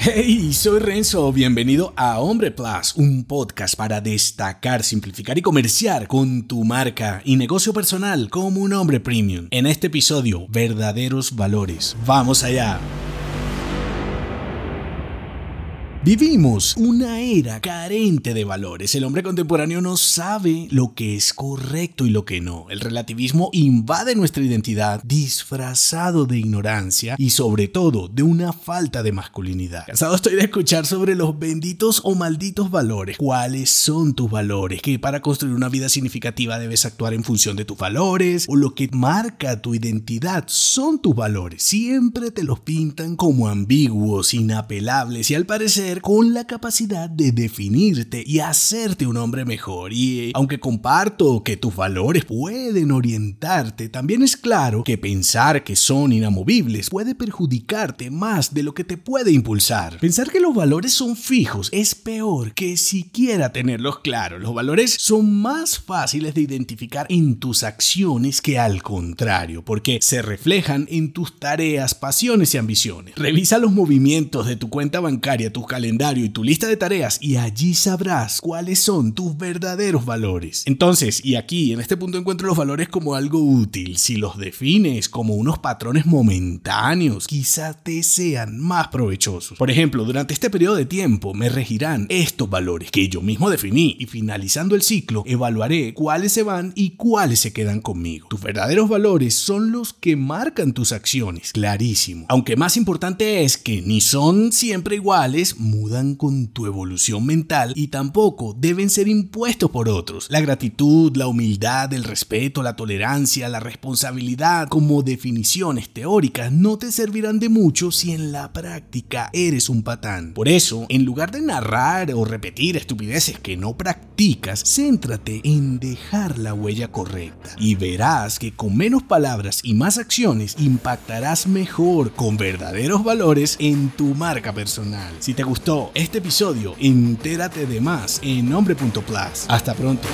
Hey, soy Renzo, bienvenido a Hombre Plus, un podcast para destacar, simplificar y comerciar con tu marca y negocio personal como un hombre premium. En este episodio, verdaderos valores. Vamos allá. Vivimos una era carente de valores. El hombre contemporáneo no sabe lo que es correcto y lo que no. El relativismo invade nuestra identidad disfrazado de ignorancia y sobre todo de una falta de masculinidad. Cansado estoy de escuchar sobre los benditos o malditos valores. ¿Cuáles son tus valores? Que para construir una vida significativa debes actuar en función de tus valores o lo que marca tu identidad son tus valores. Siempre te los pintan como ambiguos, inapelables y al parecer con la capacidad de definirte y hacerte un hombre mejor. Y eh, aunque comparto que tus valores pueden orientarte, también es claro que pensar que son inamovibles puede perjudicarte más de lo que te puede impulsar. Pensar que los valores son fijos es peor que siquiera tenerlos claros. Los valores son más fáciles de identificar en tus acciones que al contrario, porque se reflejan en tus tareas, pasiones y ambiciones. Revisa los movimientos de tu cuenta bancaria, tus calendario y tu lista de tareas y allí sabrás cuáles son tus verdaderos valores. Entonces, y aquí en este punto encuentro los valores como algo útil. Si los defines como unos patrones momentáneos, quizá te sean más provechosos. Por ejemplo, durante este periodo de tiempo me regirán estos valores que yo mismo definí y finalizando el ciclo evaluaré cuáles se van y cuáles se quedan conmigo. Tus verdaderos valores son los que marcan tus acciones, clarísimo. Aunque más importante es que ni son siempre iguales, mudan con tu evolución mental y tampoco deben ser impuestos por otros. La gratitud, la humildad, el respeto, la tolerancia, la responsabilidad como definiciones teóricas no te servirán de mucho si en la práctica eres un patán. Por eso, en lugar de narrar o repetir estupideces que no practicas, céntrate en dejar la huella correcta y verás que con menos palabras y más acciones impactarás mejor con verdaderos valores en tu marca personal. Si te este episodio, entérate de más en nombre.plus. Hasta pronto.